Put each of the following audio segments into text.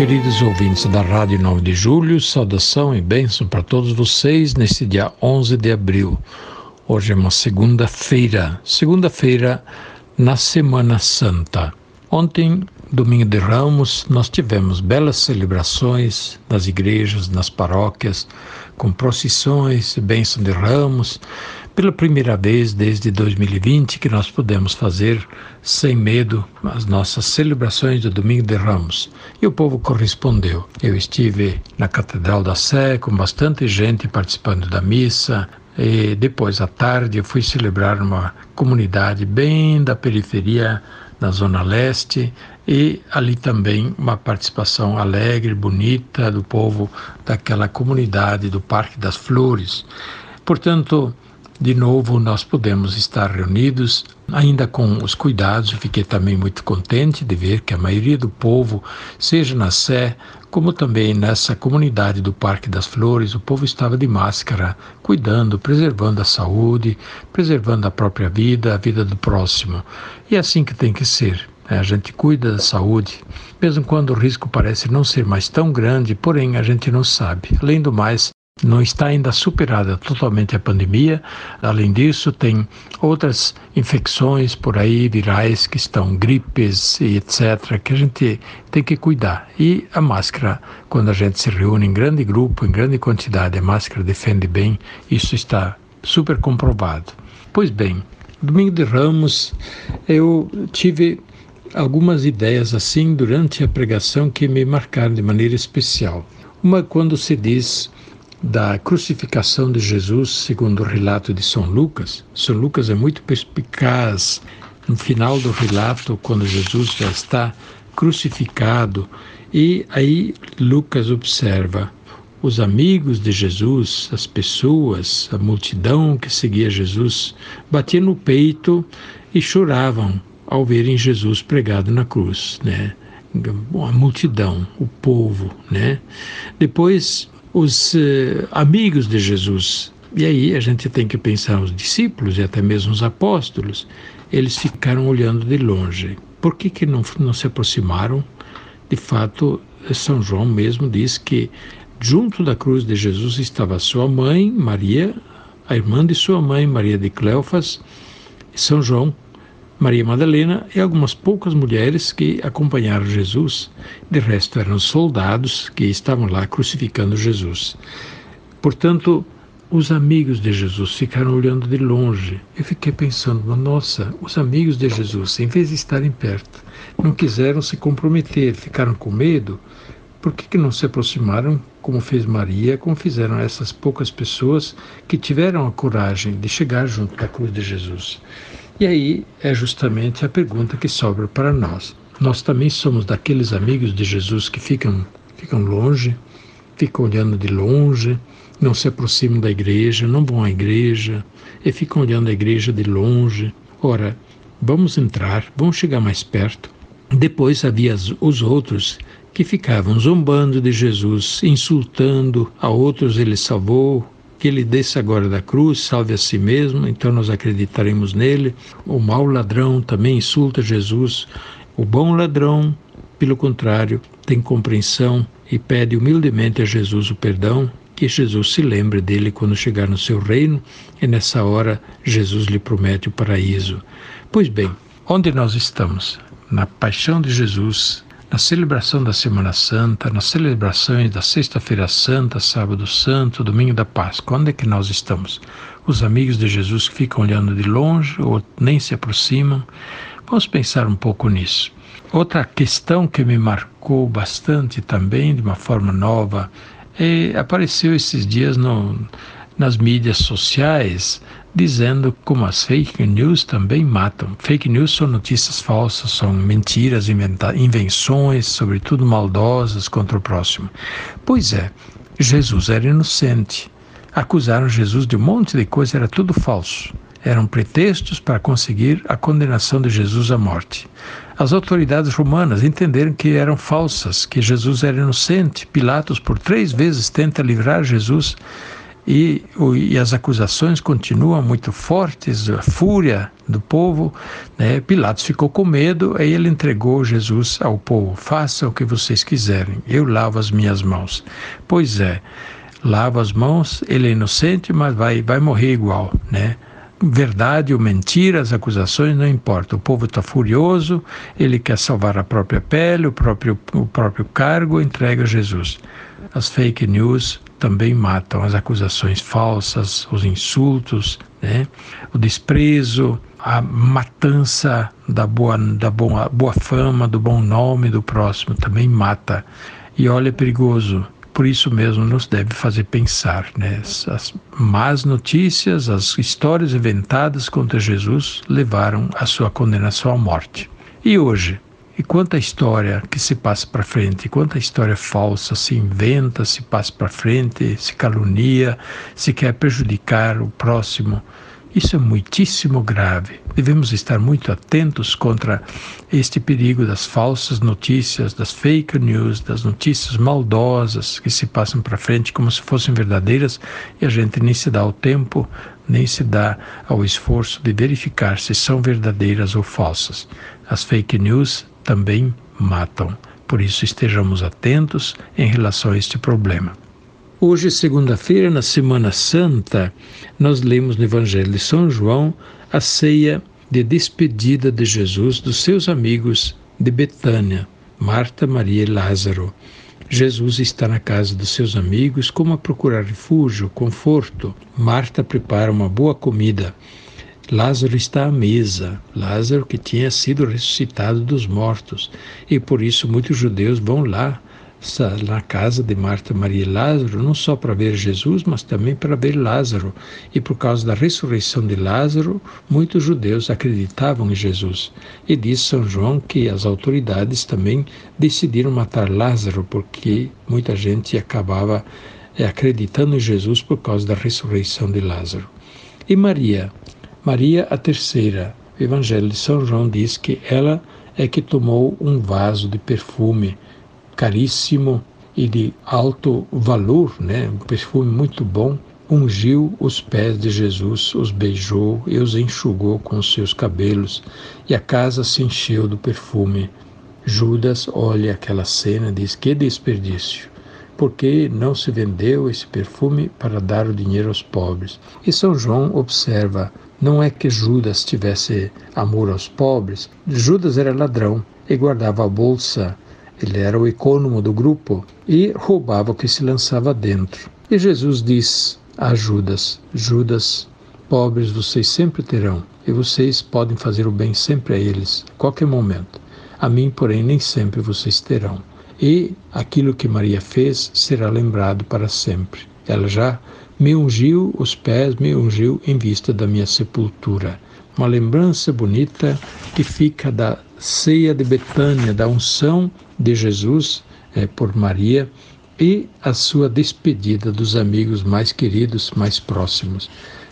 Queridos ouvintes da Rádio 9 de Julho, saudação e bênção para todos vocês neste dia 11 de abril. Hoje é uma segunda-feira, segunda-feira na Semana Santa. Ontem, domingo de Ramos, nós tivemos belas celebrações nas igrejas, nas paróquias, com procissões, bênção de ramos, pela primeira vez desde 2020 que nós pudemos fazer sem medo as nossas celebrações do Domingo de Ramos. E o povo correspondeu. Eu estive na Catedral da Sé com bastante gente participando da missa, e depois à tarde eu fui celebrar uma comunidade bem da periferia na Zona Leste e ali também uma participação alegre, bonita do povo daquela comunidade do Parque das Flores. Portanto, de novo nós podemos estar reunidos, ainda com os cuidados. Fiquei também muito contente de ver que a maioria do povo, seja na Sé, como também nessa comunidade do Parque das Flores, o povo estava de máscara, cuidando, preservando a saúde, preservando a própria vida, a vida do próximo. E é assim que tem que ser. Né? A gente cuida da saúde, mesmo quando o risco parece não ser mais tão grande, porém a gente não sabe. Além do mais, não está ainda superada totalmente a pandemia. Além disso, tem outras infecções por aí, virais, que estão gripes e etc., que a gente tem que cuidar. E a máscara, quando a gente se reúne em grande grupo, em grande quantidade, a máscara defende bem, isso está super comprovado. Pois bem, domingo de Ramos, eu tive algumas ideias assim durante a pregação que me marcaram de maneira especial. Uma quando se diz da crucificação de Jesus, segundo o relato de São Lucas. São Lucas é muito perspicaz no final do relato, quando Jesus já está crucificado, e aí Lucas observa os amigos de Jesus, as pessoas, a multidão que seguia Jesus, batiam no peito e choravam ao verem Jesus pregado na cruz, né? A multidão, o povo, né? Depois os uh, amigos de Jesus. E aí a gente tem que pensar os discípulos e até mesmo os apóstolos. Eles ficaram olhando de longe. Por que, que não, não se aproximaram? De fato, São João mesmo diz que junto da cruz de Jesus estava sua mãe, Maria, a irmã de sua mãe, Maria de Cleofas, e São João, Maria Madalena e algumas poucas mulheres que acompanharam Jesus. De resto, eram soldados que estavam lá crucificando Jesus. Portanto, os amigos de Jesus ficaram olhando de longe. Eu fiquei pensando, nossa, os amigos de Jesus, em vez de estarem perto, não quiseram se comprometer, ficaram com medo. Por que, que não se aproximaram, como fez Maria, como fizeram essas poucas pessoas que tiveram a coragem de chegar junto da cruz de Jesus? E aí é justamente a pergunta que sobra para nós. Nós também somos daqueles amigos de Jesus que ficam, ficam longe, ficam olhando de longe, não se aproximam da igreja, não vão à igreja e ficam olhando a igreja de longe. Ora, vamos entrar, vamos chegar mais perto. Depois havia os outros que ficavam zombando de Jesus, insultando, a outros ele salvou, que ele desça agora da cruz, salve a si mesmo, então nós acreditaremos nele. O mau ladrão também insulta Jesus. O bom ladrão, pelo contrário, tem compreensão e pede humildemente a Jesus o perdão, que Jesus se lembre dele quando chegar no seu reino, e nessa hora Jesus lhe promete o paraíso. Pois bem, onde nós estamos? Na paixão de Jesus, na celebração da Semana Santa, nas celebrações da Sexta-feira Santa, Sábado Santo, Domingo da Páscoa. Onde é que nós estamos? Os amigos de Jesus que ficam olhando de longe ou nem se aproximam? Vamos pensar um pouco nisso. Outra questão que me marcou bastante também, de uma forma nova, é, apareceu esses dias no, nas mídias sociais dizendo como as fake news também matam. Fake news são notícias falsas, são mentiras, invenções, sobretudo maldosas contra o próximo. Pois é, Jesus era inocente. acusaram Jesus de um monte de coisa, era tudo falso. Eram pretextos para conseguir a condenação de Jesus à morte. As autoridades romanas entenderam que eram falsas, que Jesus era inocente. Pilatos, por três vezes, tenta livrar Jesus e, e, as acusações continuam muito fortes, a fúria do povo. Né? Pilatos ficou com medo, aí ele entregou Jesus ao povo: faça o que vocês quiserem, eu lavo as minhas mãos. Pois é, lava as mãos, ele é inocente, mas vai, vai morrer igual, né? verdade ou mentira, as acusações não importa. O povo está furioso, ele quer salvar a própria pele, o próprio, o próprio cargo, entrega Jesus. As fake news também matam, as acusações falsas, os insultos, né? o desprezo, a matança da boa, da boa, boa fama, do bom nome do próximo também mata. E olha, é perigoso por isso mesmo nos deve fazer pensar. Né? As más notícias, as histórias inventadas contra Jesus levaram à sua condenação à morte. E hoje? E quanta história que se passa para frente, quanta história falsa se inventa, se passa para frente, se calunia, se quer prejudicar o próximo. Isso é muitíssimo grave. Devemos estar muito atentos contra este perigo das falsas notícias, das fake news, das notícias maldosas que se passam para frente como se fossem verdadeiras e a gente nem se dá o tempo, nem se dá ao esforço de verificar se são verdadeiras ou falsas. As fake news também matam. Por isso estejamos atentos em relação a este problema. Hoje, segunda-feira, na Semana Santa, nós lemos no Evangelho de São João a ceia de despedida de Jesus dos seus amigos de Betânia, Marta, Maria e Lázaro. Jesus está na casa dos seus amigos como a procurar refúgio, conforto. Marta prepara uma boa comida. Lázaro está à mesa, Lázaro que tinha sido ressuscitado dos mortos, e por isso muitos judeus vão lá na casa de Marta, Maria e Lázaro, não só para ver Jesus, mas também para ver Lázaro. E por causa da ressurreição de Lázaro, muitos judeus acreditavam em Jesus. E diz São João que as autoridades também decidiram matar Lázaro, porque muita gente acabava eh, acreditando em Jesus por causa da ressurreição de Lázaro. E Maria? Maria, a terceira. O Evangelho de São João diz que ela é que tomou um vaso de perfume caríssimo e de alto valor, né? um perfume muito bom, ungiu os pés de Jesus, os beijou e os enxugou com seus cabelos, e a casa se encheu do perfume. Judas olha aquela cena e diz: Que desperdício! Por que não se vendeu esse perfume para dar o dinheiro aos pobres? E São João observa: não é que Judas tivesse amor aos pobres, Judas era ladrão e guardava a bolsa ele era o econômico do grupo e roubava o que se lançava dentro. E Jesus diz a Judas: Judas, pobres vocês sempre terão, e vocês podem fazer o bem sempre a eles, qualquer momento. A mim, porém, nem sempre vocês terão. E aquilo que Maria fez será lembrado para sempre. Ela já me ungiu os pés, me ungiu em vista da minha sepultura. Uma lembrança bonita que fica da ceia de Betânia, da unção de Jesus é, por Maria e a sua despedida dos amigos mais queridos, mais próximos.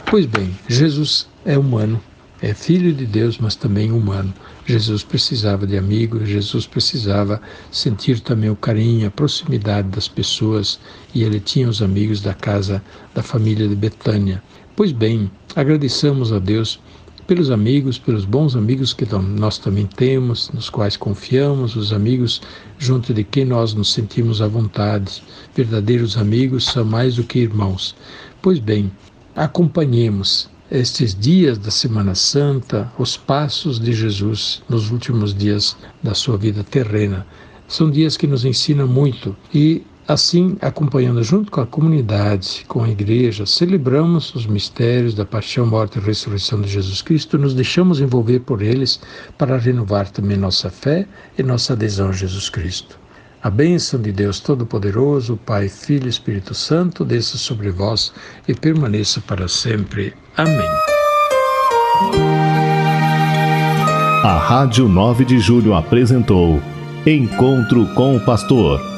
Pois bem, Jesus é humano, é filho de Deus, mas também humano. Jesus precisava de amigos, Jesus precisava sentir também o carinho, a proximidade das pessoas, e ele tinha os amigos da casa da família de Betânia. Pois bem, agradeçamos a Deus pelos amigos, pelos bons amigos que nós também temos, nos quais confiamos, os amigos junto de quem nós nos sentimos à vontade. Verdadeiros amigos são mais do que irmãos. Pois bem, acompanhemos estes dias da Semana Santa, os passos de Jesus nos últimos dias da sua vida terrena. São dias que nos ensinam muito e Assim, acompanhando junto com a comunidade, com a igreja, celebramos os mistérios da paixão, morte e ressurreição de Jesus Cristo, nos deixamos envolver por eles para renovar também nossa fé e nossa adesão a Jesus Cristo. A bênção de Deus Todo-Poderoso, Pai, Filho e Espírito Santo, desça sobre vós e permaneça para sempre. Amém. A Rádio 9 de Julho apresentou Encontro com o Pastor